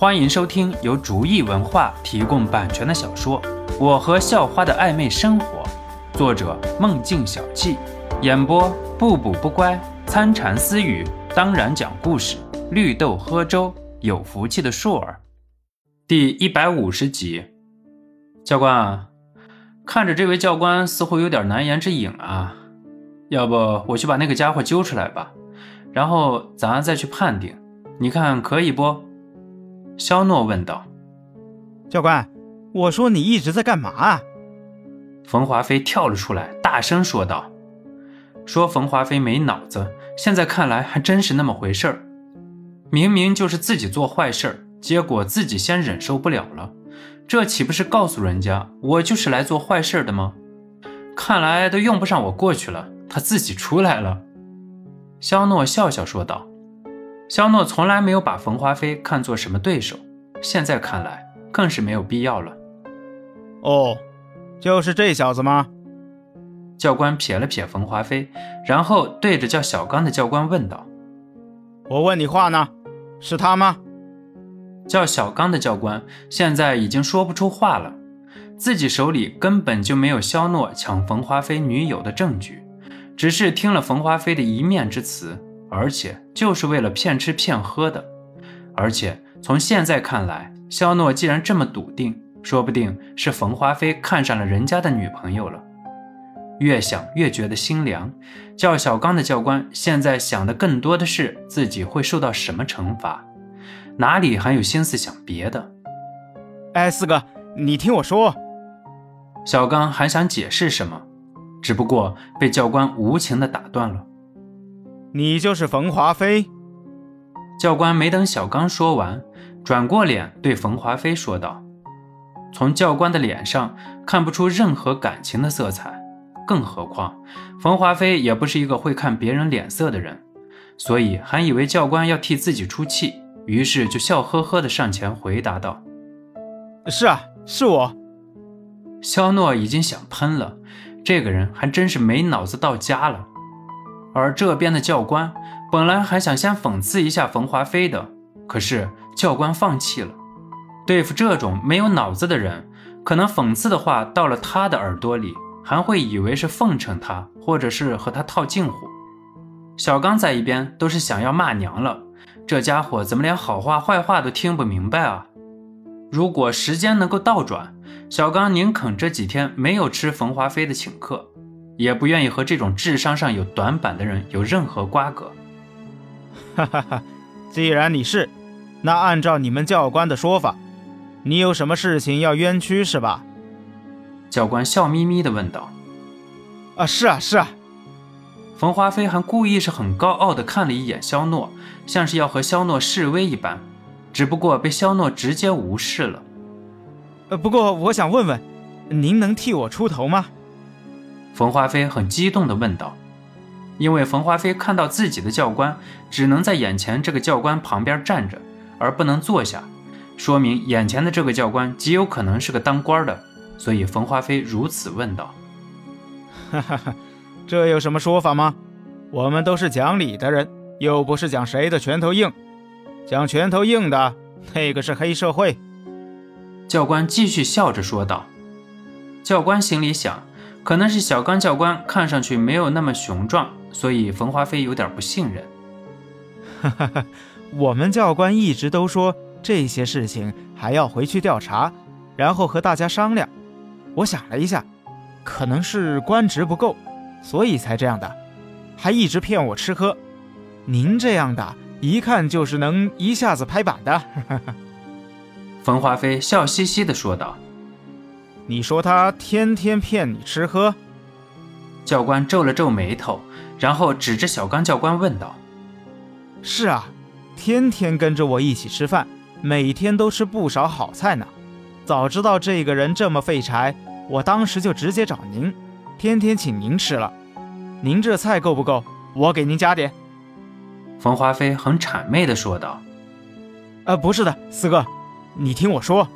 欢迎收听由竹意文化提供版权的小说《我和校花的暧昧生活》，作者梦境小憩，演播不补不乖、参禅私语，当然讲故事，绿豆喝粥，有福气的硕儿，第一百五十集。教官啊，看着这位教官似乎有点难言之隐啊，要不我去把那个家伙揪出来吧，然后咱再去判定，你看可以不？肖诺问道：“教官，我说你一直在干嘛啊？”冯华飞跳了出来，大声说道：“说冯华飞没脑子，现在看来还真是那么回事儿。明明就是自己做坏事儿，结果自己先忍受不了了，这岂不是告诉人家我就是来做坏事的吗？看来都用不上我过去了，他自己出来了。”肖诺笑笑说道。肖诺从来没有把冯华飞看作什么对手，现在看来更是没有必要了。哦，就是这小子吗？教官瞥了瞥冯华飞，然后对着叫小刚的教官问道：“我问你话呢，是他吗？”叫小刚的教官现在已经说不出话了，自己手里根本就没有肖诺抢冯华飞女友的证据，只是听了冯华飞的一面之词。而且就是为了骗吃骗喝的，而且从现在看来，肖诺既然这么笃定，说不定是冯华飞看上了人家的女朋友了。越想越觉得心凉。叫小刚的教官现在想的更多的是自己会受到什么惩罚，哪里还有心思想别的？哎，四哥，你听我说。小刚还想解释什么，只不过被教官无情的打断了。你就是冯华飞。教官没等小刚说完，转过脸对冯华飞说道：“从教官的脸上看不出任何感情的色彩，更何况冯华飞也不是一个会看别人脸色的人，所以还以为教官要替自己出气，于是就笑呵呵地上前回答道：‘是啊，是我。’肖诺已经想喷了，这个人还真是没脑子到家了。”而这边的教官本来还想先讽刺一下冯华飞的，可是教官放弃了。对付这种没有脑子的人，可能讽刺的话到了他的耳朵里，还会以为是奉承他，或者是和他套近乎。小刚在一边都是想要骂娘了，这家伙怎么连好话坏话都听不明白啊？如果时间能够倒转，小刚宁肯这几天没有吃冯华飞的请客。也不愿意和这种智商上有短板的人有任何瓜葛。哈哈哈，既然你是，那按照你们教官的说法，你有什么事情要冤屈是吧？教官笑眯眯地问道。啊，是啊，是啊。冯华飞还故意是很高傲地看了一眼肖诺，像是要和肖诺示威一般，只不过被肖诺直接无视了。呃，不过我想问问，您能替我出头吗？冯华飞很激动地问道：“因为冯华飞看到自己的教官只能在眼前这个教官旁边站着，而不能坐下，说明眼前的这个教官极有可能是个当官的，所以冯华飞如此问道。”“哈哈哈，这有什么说法吗？我们都是讲理的人，又不是讲谁的拳头硬。讲拳头硬的那个是黑社会。”教官继续笑着说道。教官心里想。可能是小刚教官看上去没有那么雄壮，所以冯华飞有点不信任。哈哈哈，我们教官一直都说这些事情还要回去调查，然后和大家商量。我想了一下，可能是官职不够，所以才这样的，还一直骗我吃喝。您这样的，一看就是能一下子拍板的。冯华飞笑嘻嘻地说道。你说他天天骗你吃喝？教官皱了皱眉头，然后指着小刚教官问道：“是啊，天天跟着我一起吃饭，每天都吃不少好菜呢。早知道这个人这么废柴，我当时就直接找您，天天请您吃了。您这菜够不够？我给您加点。”冯华飞很谄媚地说道：“呃，不是的，四哥，你听我说。”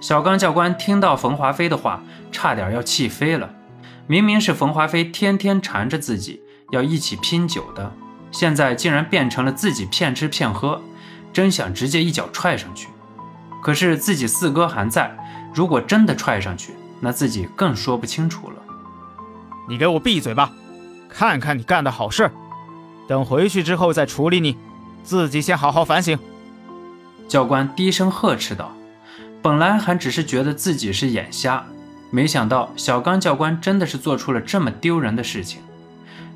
小刚教官听到冯华飞的话，差点要气飞了。明明是冯华飞天天缠着自己要一起拼酒的，现在竟然变成了自己骗吃骗喝，真想直接一脚踹上去。可是自己四哥还在，如果真的踹上去，那自己更说不清楚了。你给我闭嘴吧！看看你干的好事，等回去之后再处理你。自己先好好反省。教官低声呵斥道：“本来还只是觉得自己是眼瞎，没想到小刚教官真的是做出了这么丢人的事情。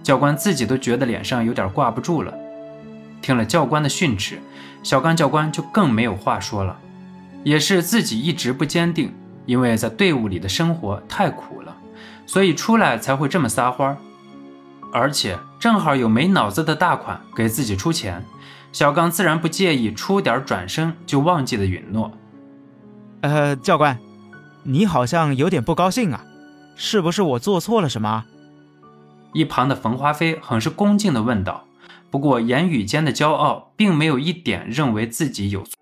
教官自己都觉得脸上有点挂不住了。听了教官的训斥，小刚教官就更没有话说了。也是自己一直不坚定，因为在队伍里的生活太苦了，所以出来才会这么撒欢。而且正好有没脑子的大款给自己出钱。”小刚自然不介意出点转身就忘记的允诺。呃，教官，你好像有点不高兴啊，是不是我做错了什么？一旁的冯华飞很是恭敬地问道。不过言语间的骄傲并没有一点认为自己有错。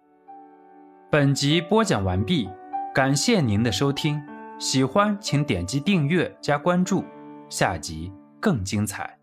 本集播讲完毕，感谢您的收听，喜欢请点击订阅加关注，下集更精彩。